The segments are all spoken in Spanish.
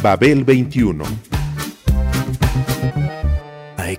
Babel 21 I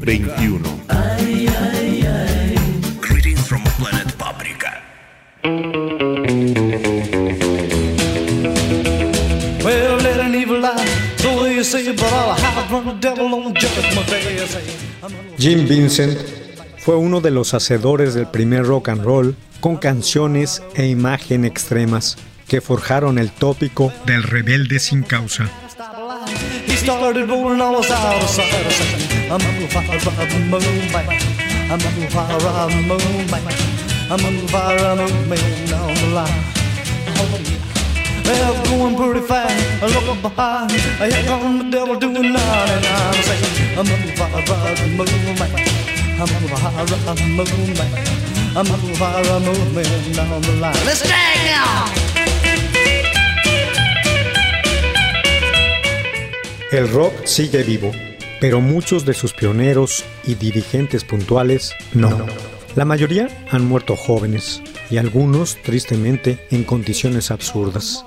21. Greetings from planet Paprika. Well, let an evil lie, way you say but I'll hide from the devil on judgment day. Jim Vincent fue uno de los hacedores del primer rock and roll con canciones e imagen extremas que forjaron el tópico del rebelde sin causa. started rolling, I was out of sight. I said, I'm on fire, I'm on fire, I'm on fire, I'm on fire, I'm on fire, I'm on fire, I'm on fire. They're going pretty fast. I look behind. Here come the devil doing 99. I say, I'm on fire, I'm on fire, I'm on fire, I'm on fire, I'm on fire, I'm on fire, I'm on fire. Let's drag now. El rock sigue vivo, pero muchos de sus pioneros y dirigentes puntuales no. La mayoría han muerto jóvenes y algunos, tristemente, en condiciones absurdas.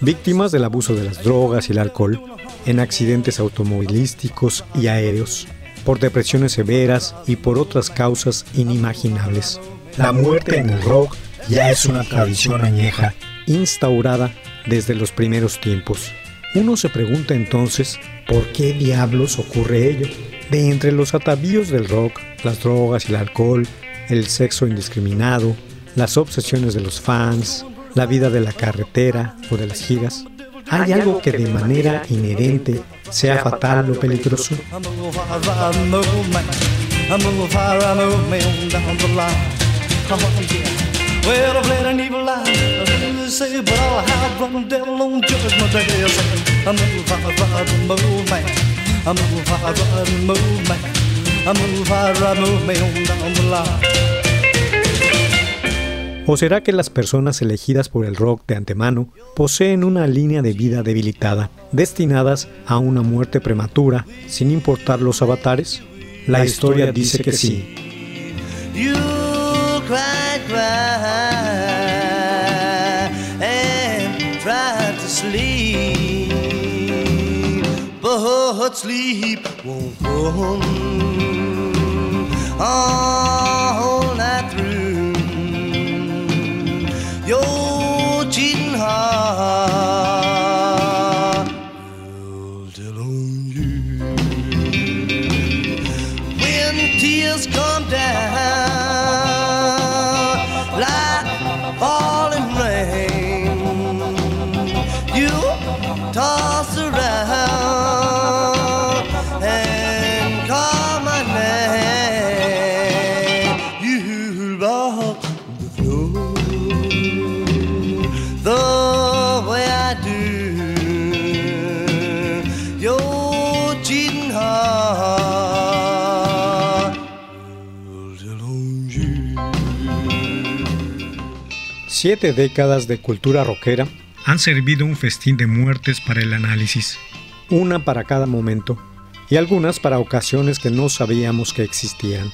Víctimas del abuso de las drogas y el alcohol, en accidentes automovilísticos y aéreos, por depresiones severas y por otras causas inimaginables. La muerte en el rock ya es una tradición añeja, instaurada desde los primeros tiempos. Uno se pregunta entonces, ¿por qué diablos ocurre ello? De entre los atavíos del rock, las drogas y el alcohol, el sexo indiscriminado, las obsesiones de los fans, la vida de la carretera o de las giras, ¿hay algo que de manera inherente sea fatal o peligroso? Say, but I'll hide from the devil on judgment day. I say, I'm a fire of the moon, man. I'm a fire of the moon, man. I'm a fire of the moon down the line. ¿O será que las personas elegidas por el rock de antemano poseen una línea de vida debilitada, destinadas a una muerte prematura, sin importar los avatares? La historia dice que sí. You but sleep won't come all night through. Siete décadas de cultura rockera han servido un festín de muertes para el análisis, una para cada momento, y algunas para ocasiones que no sabíamos que existían.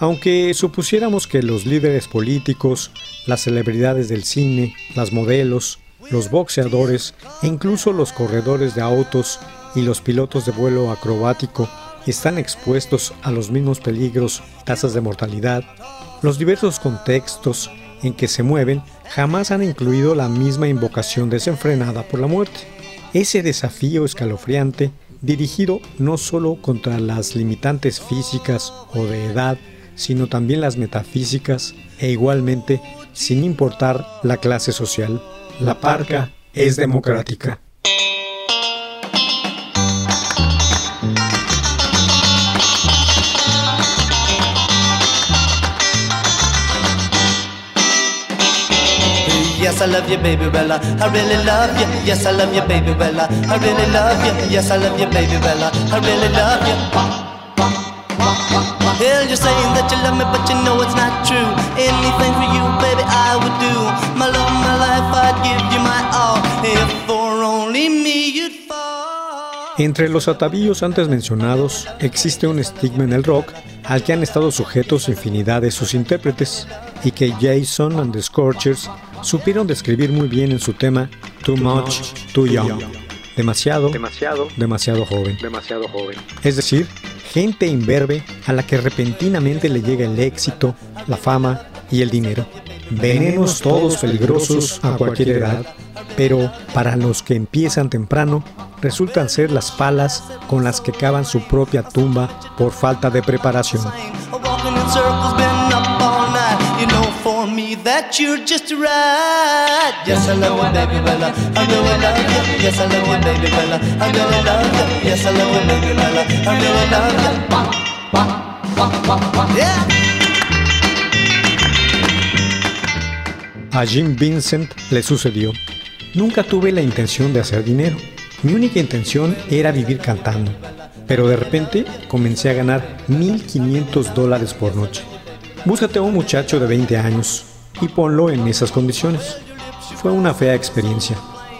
Aunque supusiéramos que los líderes políticos, las celebridades del cine, las modelos, los boxeadores e incluso los corredores de autos y los pilotos de vuelo acrobático están expuestos a los mismos peligros, tasas de mortalidad, los diversos contextos en que se mueven jamás han incluido la misma invocación desenfrenada por la muerte. Ese desafío escalofriante dirigido no solo contra las limitantes físicas o de edad, sino también las metafísicas e igualmente sin importar la clase social. La parca es democrática. I love you, baby Bella. I really love you. Yes, I love you, baby Bella. I really love you. Yes, I love you, baby Bella. I really love you. Hell, you're saying that you love me, but you know it's not true. Anything for you, baby, I would do. My love, my life, I'd give you my all. If for only me you'd. Entre los atavíos antes mencionados existe un estigma en el rock al que han estado sujetos infinidad de sus intérpretes y que Jason and the Scorchers supieron describir muy bien en su tema Too Much, Too Young. Demasiado, demasiado, demasiado joven, demasiado joven. Es decir, gente imberbe a la que repentinamente le llega el éxito, la fama y el dinero. Venenos todos peligrosos a cualquier edad, pero para los que empiezan temprano, resultan ser las palas con las que cavan su propia tumba por falta de preparación. Me that you're just right. Yes, I love you, baby Bella. I really love you. Yes, I love you, baby Bella. I really love you. Yes, I love you, baby Bella. I really love you. Yeah. A Jim Vincent le sucedió. Nunca tuve la intención de hacer dinero. Mi única intención era vivir cantando. Pero de repente comencé a ganar 1.500 dólares por noche. Búscate a un muchacho de 20 años y ponlo en esas condiciones. Fue una fea experiencia.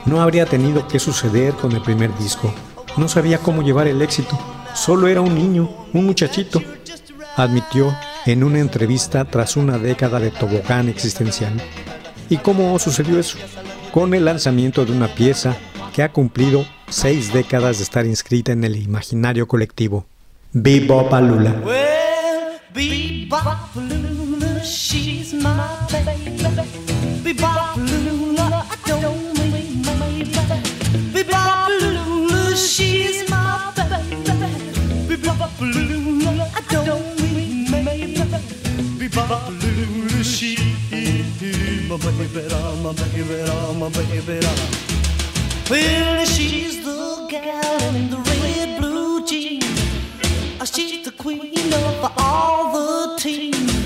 No habría tenido que suceder con el primer disco. No sabía cómo llevar el éxito. Solo era un niño, un muchachito. Admitió en una entrevista tras una década de tobogán existencial. ¿Y cómo sucedió eso? Con el lanzamiento de una pieza que ha cumplido seis décadas de estar inscrita en el imaginario colectivo. Bebop Alula. Well, Bebop Lula, she's my baby. Bebop Lula, I don't mean maybe. Bebop Lula, she's my baby. Bebop Lula, I don't mean maybe. Bebop Lula, she's my baby, my baby, my baby. Well, she's the gal in the red blue jeans. She's the queen of all the team.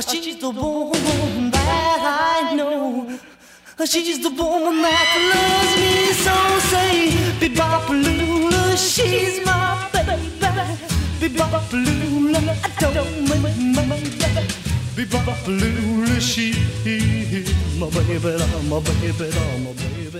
She's the woman that I know. She's the woman that loves me so. Say, she's my baby. I don't mind my baby. She's my baby, my baby, my baby.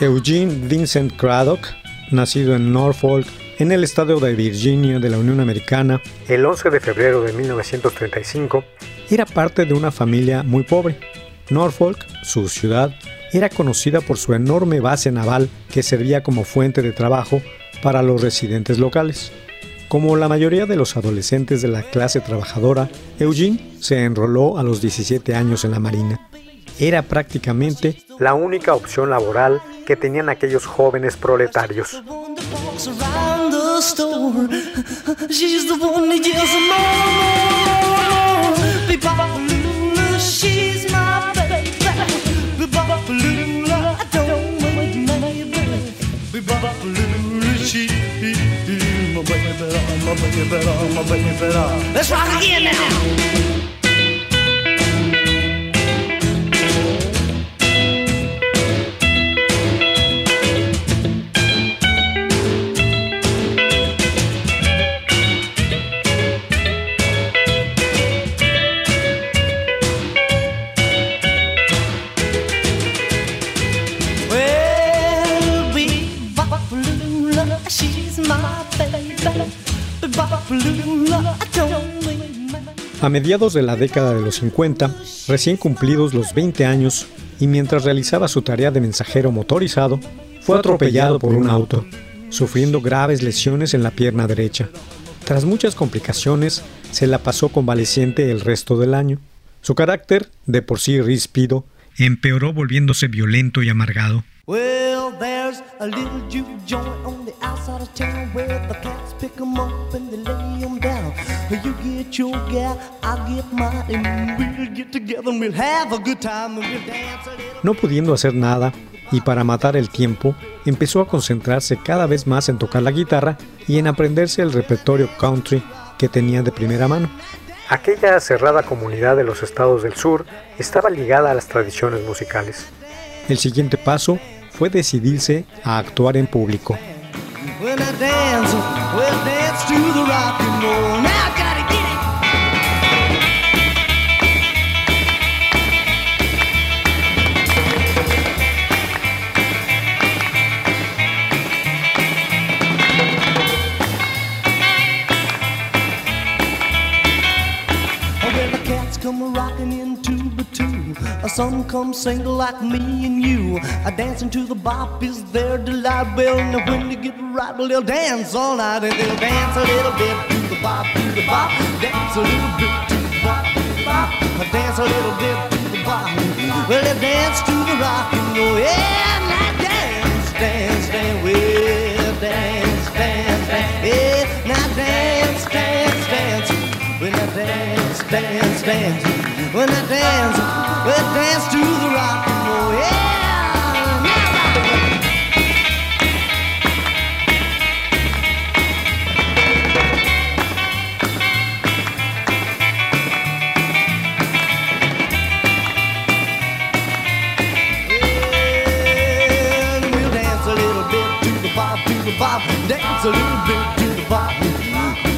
Eugene Vincent Craddock, nacido en Norfolk, en el estado de Virginia de la Unión Americana, el 11 de febrero de 1935, era parte de una familia muy pobre. Norfolk, su ciudad, era conocida por su enorme base naval que servía como fuente de trabajo para los residentes locales. Como la mayoría de los adolescentes de la clase trabajadora, Eugene se enroló a los 17 años en la Marina. Era prácticamente la única opción laboral que tenían aquellos jóvenes proletarios. A mediados de la década de los 50, recién cumplidos los 20 años, y mientras realizaba su tarea de mensajero motorizado, fue atropellado por un auto, sufriendo graves lesiones en la pierna derecha. Tras muchas complicaciones, se la pasó convaleciente el resto del año. Su carácter, de por sí ríspido, empeoró volviéndose violento y amargado. Well, there's a little joint on the outside of town where the cats pick 'em up and they lay 'em down. You get your gal, I get mine, and we'll get together and we'll have a good time and we'll dance a little. No pudiendo hacer nada, y para matar el tiempo, empezó a concentrarse cada vez más en tocar la guitarra y en aprenderse el repertorio country que tenía de primera mano. Aquella cerrada comunidad de los estados del sur estaba ligada a las tradiciones musicales. El siguiente paso fue decidirse a actuar en público. Some come single like me and you. A dancing to the bop is their delight. Well, now when they get right, well, they'll dance all night and they'll dance a little bit to the bop, to the bop. Dance a little bit to the bop, to the bop. Dance a little bit to the bop. Well, they dance to the rock and roll. Yeah, now dance, dance, dance, well, dance, dance, dance. Yeah, dance, dance. When I dance, we dance to the rock and roll. Yeah, And we'll dance a little bit to the bop. Dance a little bit to the bop.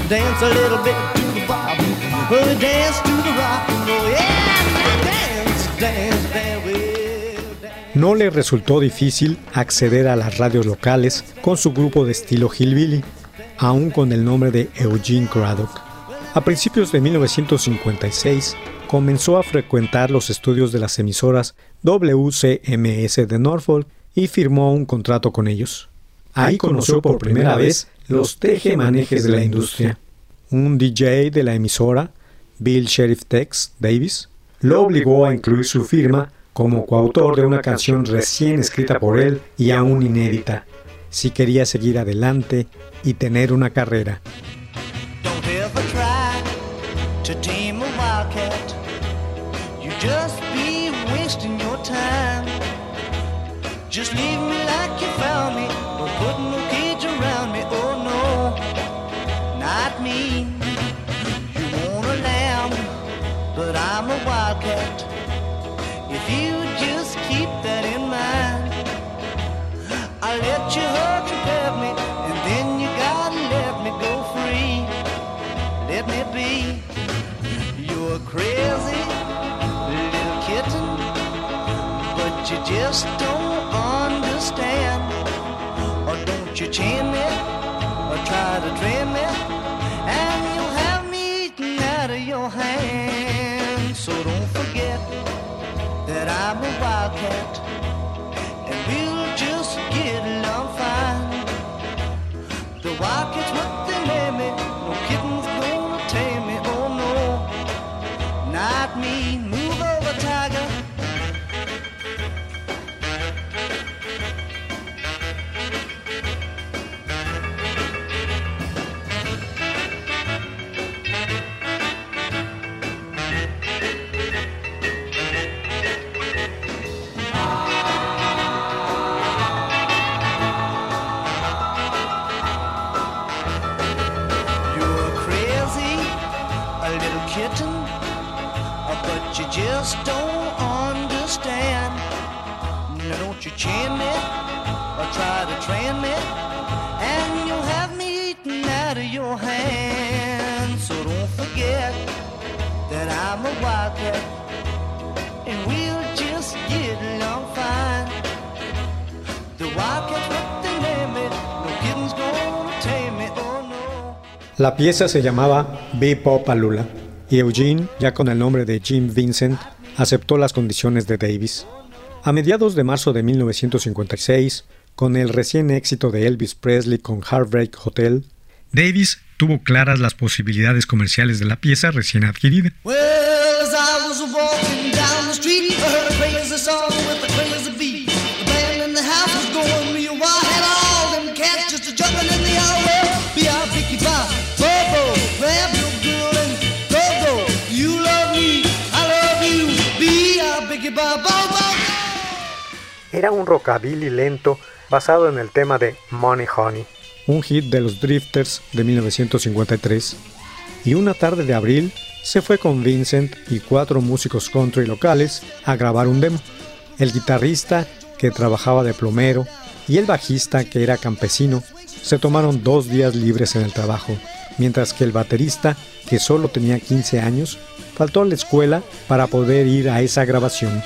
Dance a little bit to the bop. We'll dance No le resultó difícil acceder a las radios locales con su grupo de estilo hillbilly, aún con el nombre de Eugene Craddock. A principios de 1956 comenzó a frecuentar los estudios de las emisoras WCMS de Norfolk y firmó un contrato con ellos. Ahí conoció por primera vez los teje-manejes de la industria. Un DJ de la emisora, Bill Sheriff Tex Davis, lo obligó a incluir su firma como coautor de una canción recién escrita por él y aún inédita, si quería seguir adelante y tener una carrera. Wildcat. If you just keep that in mind, I let you hurt and grab me, and then you gotta let me go free. Let me be. You're crazy little kitten, but you just don't understand. Or don't you chain me, or try to train me, I'm a wildcat, and we'll just get along fine. The wildcat's La pieza se llamaba Bebop Alula y Eugene, ya con el nombre de Jim Vincent, aceptó las condiciones de Davis. A mediados de marzo de 1956, con el recién éxito de Elvis Presley con Heartbreak Hotel, Davis tuvo claras las posibilidades comerciales de la pieza recién adquirida. Era un rockabilly lento basado en el tema de Money Honey, un hit de los Drifters de 1953. Y una tarde de abril, se fue con Vincent y cuatro músicos country locales a grabar un demo. El guitarrista, que trabajaba de plomero, y el bajista, que era campesino, se tomaron dos días libres en el trabajo, mientras que el baterista, que solo tenía 15 años, faltó a la escuela para poder ir a esa grabación.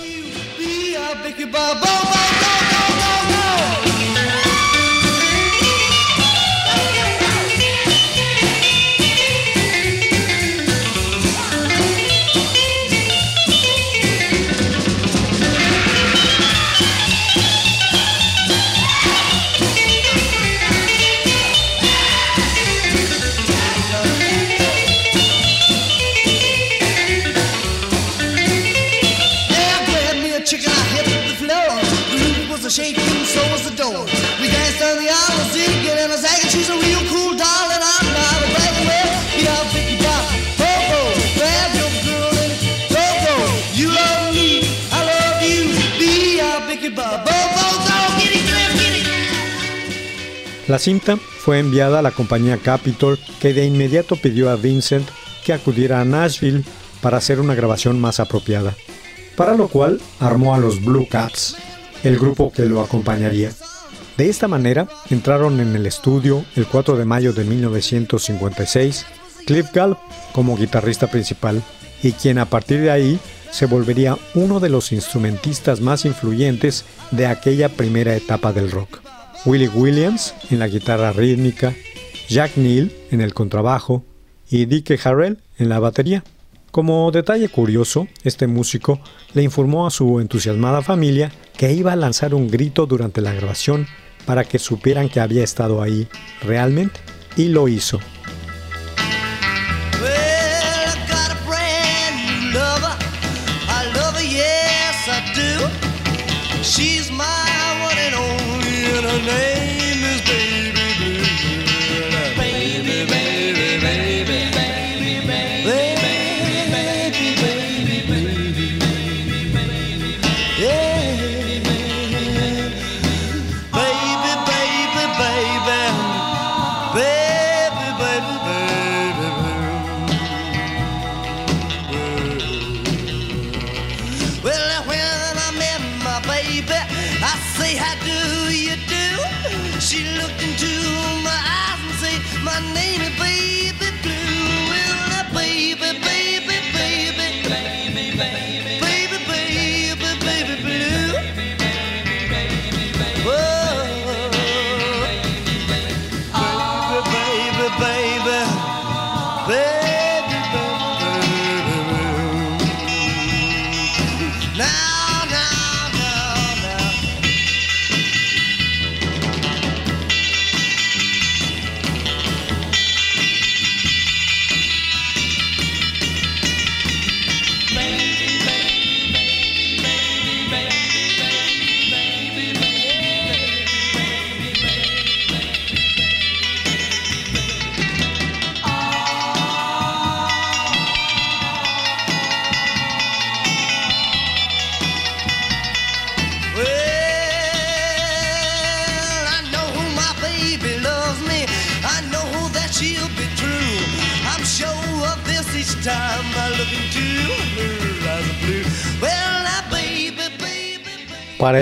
La cinta fue enviada a la compañía Capitol, que de inmediato pidió a Vincent que acudiera a Nashville para hacer una grabación más apropiada, para lo cual armó a los Blue Caps, el grupo que lo acompañaría. De esta manera entraron en el estudio el 4 de mayo de 1956 Cliff Gallup como guitarrista principal y quien a partir de ahí se volvería uno de los instrumentistas más influyentes de aquella primera etapa del rock. Willie Williams en la guitarra rítmica, Jack Neal en el contrabajo y Dickie Harrell en la batería. Como detalle curioso, este músico le informó a su entusiasmada familia que iba a lanzar un grito durante la grabación para que supieran que había estado ahí realmente, y lo hizo.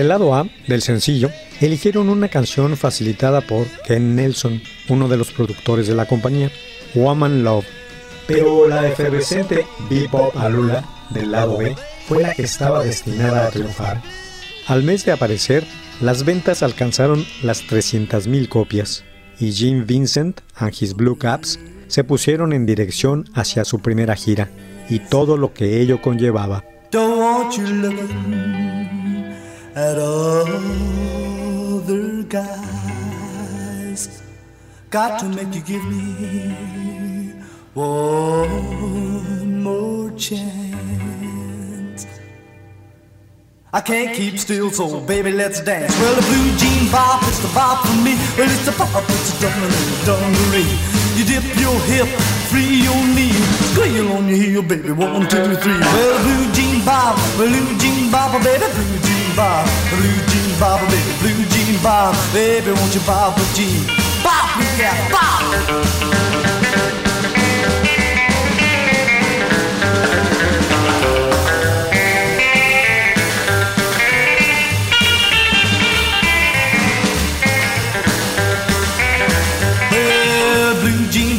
El lado A del sencillo, eligieron una canción facilitada por Ken Nelson, uno de los productores de la compañía, Woman Love. Pero la efervescente Bebop Alula del lado B fue la que estaba destinada a triunfar. Al mes de aparecer, las ventas alcanzaron las 300.000 copias y Jim Vincent and his Blue Caps se pusieron en dirección hacia su primera gira y todo lo que ello conllevaba. At other guys. Got to make you give me one more chance. I can't keep still, so baby, let's dance. Well, the blue jean bop, it's the bop for me. Well, it's the bop, it's the dungaree, dungaree. You dip your hip, free your knee, squeal on your heel, baby. One, two, three. Well, blue jean bop, blue jean bop, baby, blue jean bob, blue jean bob, baby, blue jean bob, baby, won't you bob with jean? Bob, yeah, bob.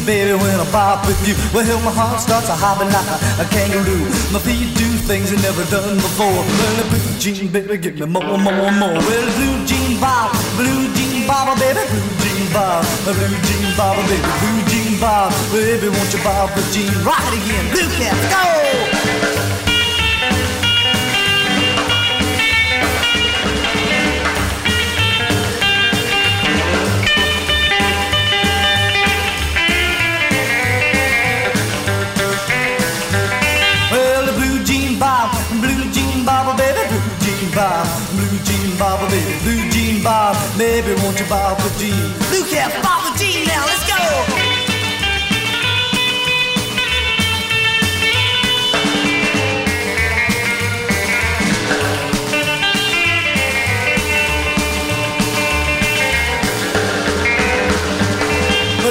Baby, when I bop with you, well, my heart starts a hopping like a kangaroo. My feet do things I never done before. Well, the blue jean, baby, give me more, more, more. Well, blue jean bop, blue jean bop, oh, baby, blue jean bop, blue jean bop, oh, baby, blue jean bop, baby, won't you bop the jean? Rock it again, blue cat, go! Bob, baby, won't you bob the jean? Blue cat, bob the jean now, let's go!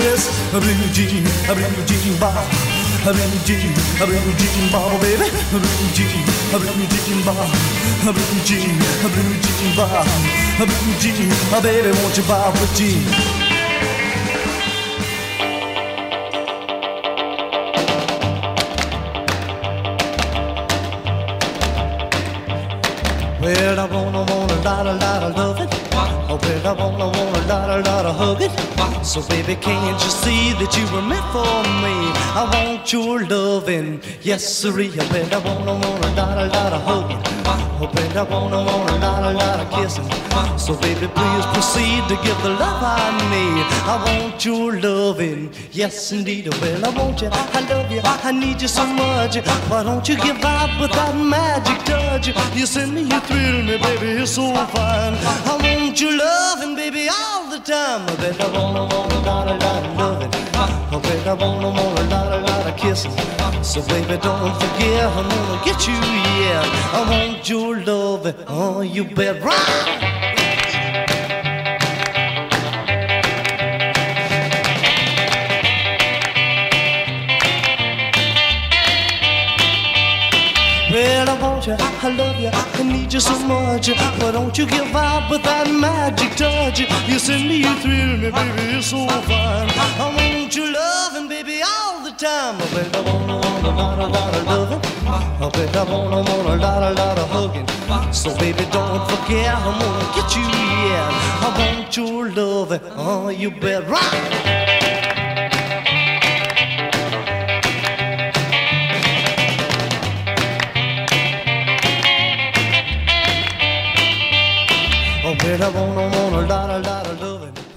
This blue jean, blue jean bob, a blue jean, a blue jean bob, baby, a blue jean, a blue jean bob, a blue jean, a blue jean bob, a blue jean, a baby, won't you bob the jean? Well, I wanna, wanna, lot, a lot of love it. Oh, I wanna, wanna, lot, a lot of hug it. So, baby, can't you see that you were meant for me? I want your loving, yes, sirree. Oh, I wanna, wanna, lot, a lot of hugging. Oh, well, I wanna, wanna, lot, a lot of kissing. So, baby, please proceed to give the love I need. I want your loving, yes, indeed. Well, I want you, I love you, I need you so much. Why don't you give up with that magic touch? You send me, you thrill me, baby, you're so fine. I want your loving, baby, all the time. I bet I wanna, wanna, lot, a lot of loving. I bet I wanna, wanna, lot, a lot of kissing. So, baby, don't forget, I'm gonna get you, yeah. I want your loving, oh, you bet right. Want you, I love you, I need you so much. Why don't you give up with that magic touch? You send me, you thrill me, baby, you're so fine. I want your loving, baby, all the time. I bet I wanna, want a lot, a lot of loving. I bet I wanna, want a lot, a lot of hugging. So, baby, don't forget, I'm gonna get you, yeah. I want your loving, oh, you bet right.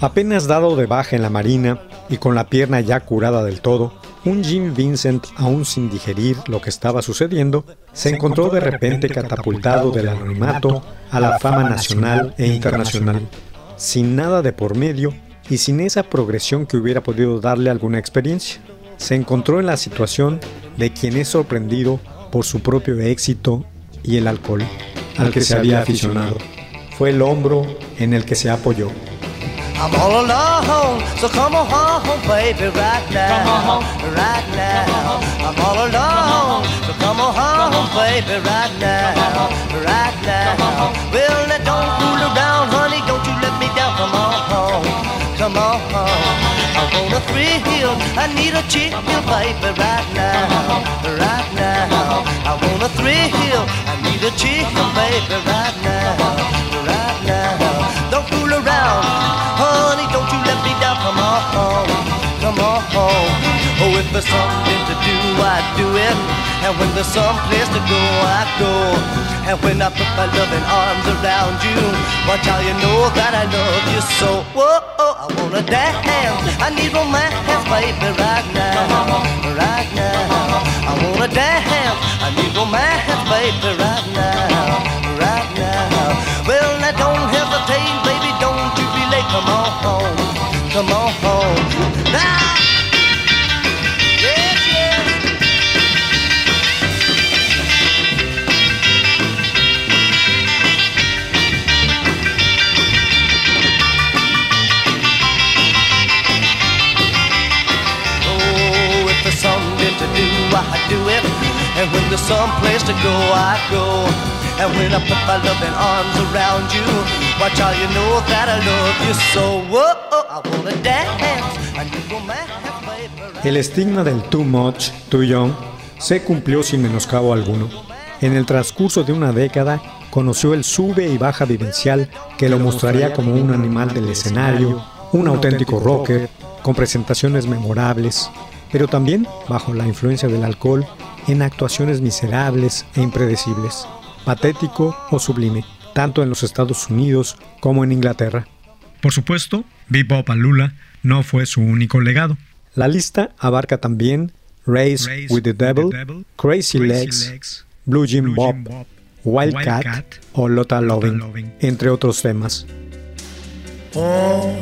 Apenas dado de baja en la marina y con la pierna ya curada del todo, un Jim Vincent, aún sin digerir lo que estaba sucediendo, se encontró de repente catapultado del anonimato a la fama nacional e internacional, sin nada de por medio y sin esa progresión que hubiera podido darle alguna experiencia. Se encontró en la situación de quien es sorprendido por su propio éxito y el alcohol al que se había aficionado. Fue el hombro en el que se apoyó. I'm all alone, so come on home, baby, right now. Come on home, right now. I'm all alone, so come on home, baby, right now, right now. Well, now don't fool around, honey, don't you let me down. Come on home, come on home. I want a thrill, I need a chill, baby, right now, right now. I want a thrill, I need a chill, baby, right now, now. Don't fool around, honey, don't you let me down. Come on home, come on home. Oh, if there's something to do, I do it. And when there's some place to go, I go. And when I put my loving arms around you, watch how you know that I love you so. Whoa, oh, I wanna dance. I need romance, baby, right now, right now. I wanna dance. I need romance, baby, right now, right now. Well, now don't hesitate, baby, don't you be late. Come on home, come on home. Ah! Now. Yes. Oh, if there's something to do, I do it. And when there's some place to go, I go. And when I put my loving arms around you, watch how you know that I love you so. Whoa, I wanna dance. Need romance, baby. El estigma del too much, too young se cumplió sin menoscabo alguno. En el transcurso de una década conoció el sube y baja vivencial que lo mostraría como un animal del escenario, un auténtico rocker, con presentaciones memorables, pero también bajo la influencia del alcohol en actuaciones miserables e impredecibles, patético o sublime, tanto en los Estados Unidos como en Inglaterra. Por supuesto, Bebop Lula no fue su único legado. La lista abarca también Race, with the Devil, Crazy, Legs, Blue Jim Bob, Wildcat o Lotta Loving, entre otros temas. Oh,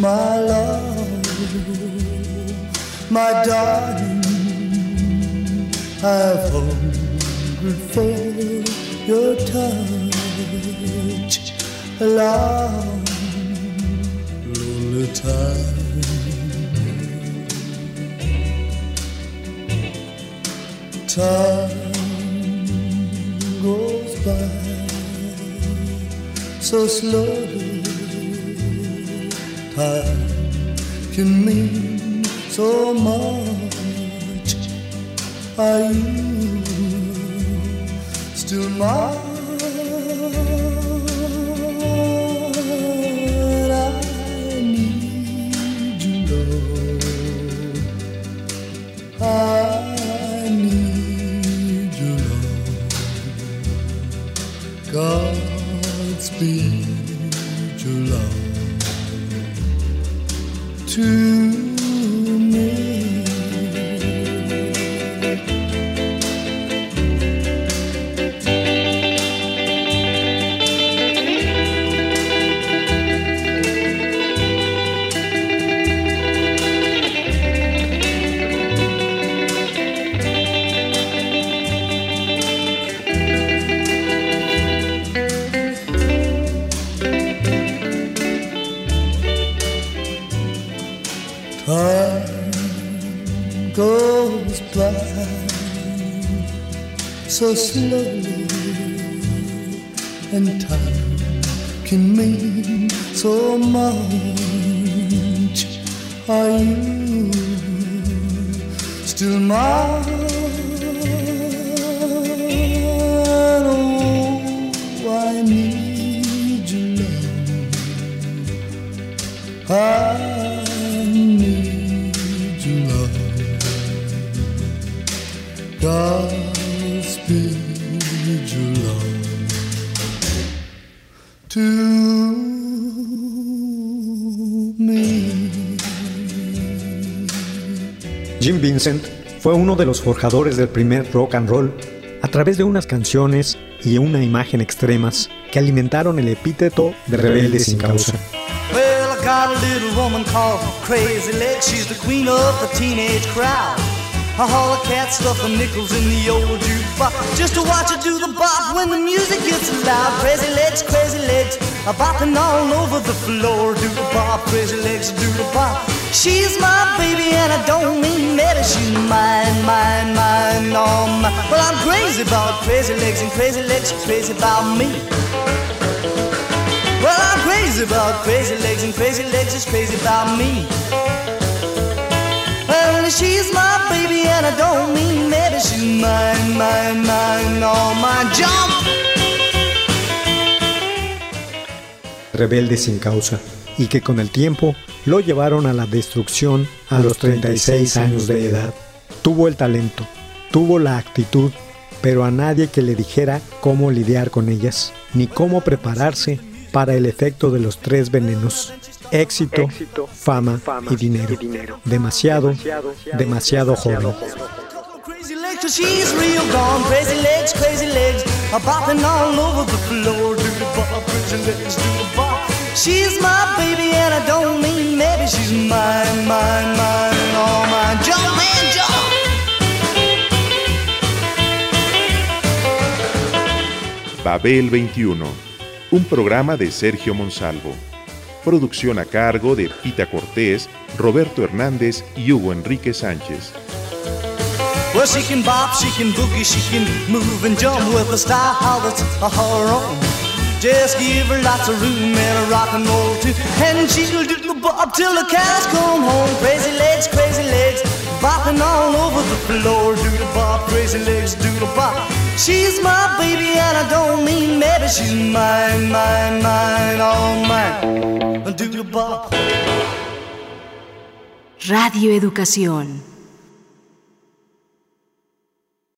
my love, my darling, I've hungered for your touch a long, lonely time. Time goes by so slowly. Time can mean so much. Are you mine? I need you, Lord. I Are you still mine? Vincent fue uno de los forjadores del primer rock and roll a través de unas canciones y una imagen extremas que alimentaron el epíteto de rebelde sin causa. A. She's my baby and I don't mean maybe she's mine, mine, mine, all mine. Well, I'm crazy about crazy legs and crazy legs, are crazy about me. Well, I'm crazy about crazy legs, and crazy legs is crazy about me. Well, she's my baby, and I don't mean maybe she's mine, mine, mine, all mine. Jump! Rebelde sin causa, y que con el tiempo lo llevaron a la destrucción a los 36 años de edad. Tuvo el talento, tuvo la actitud, pero a nadie que le dijera cómo lidiar con ellas, ni cómo prepararse para el efecto de los tres venenos. Éxito, fama, y dinero. Demasiado, demasiado joven. Crazy 'cause she's real gone. Crazy legs, crazy legs, a bopping all over the floor. Do the bop, crazy legs, do the bop. She's my baby, and I don't mean maybe she's mine, mine, mine, all mine. Jump, man, jump! Babel 21, un programa de Sergio Monsalvo. Producción a cargo de Pita Cortés, Roberto Hernández y Hugo Enrique Sánchez. Well, she can bop, she can boogie, she can move and jump with a style that's her own. Just give her lots of room and a rock and roll too, and she'll do the bop till the cows come home. Crazy lady. the floor, doodle bop, crazy legs, doodle bop. She's my baby and I don't mean maybe she's mine, mine, mine, all mine. Doodle bop. Radio Educación.